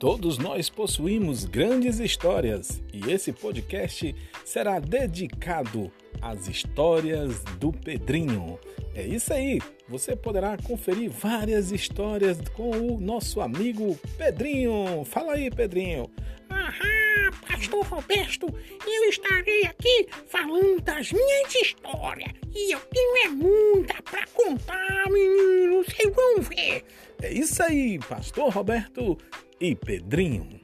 Todos nós possuímos grandes histórias e esse podcast será dedicado às histórias do Pedrinho. É isso aí, você poderá conferir várias histórias com o nosso amigo Pedrinho. Fala aí, Pedrinho. Aham, Pastor Roberto, eu estarei aqui falando das minhas histórias e eu tenho é muita pra contar, meninos, vocês vão ver. É isso aí, Pastor Roberto e Pedrinho.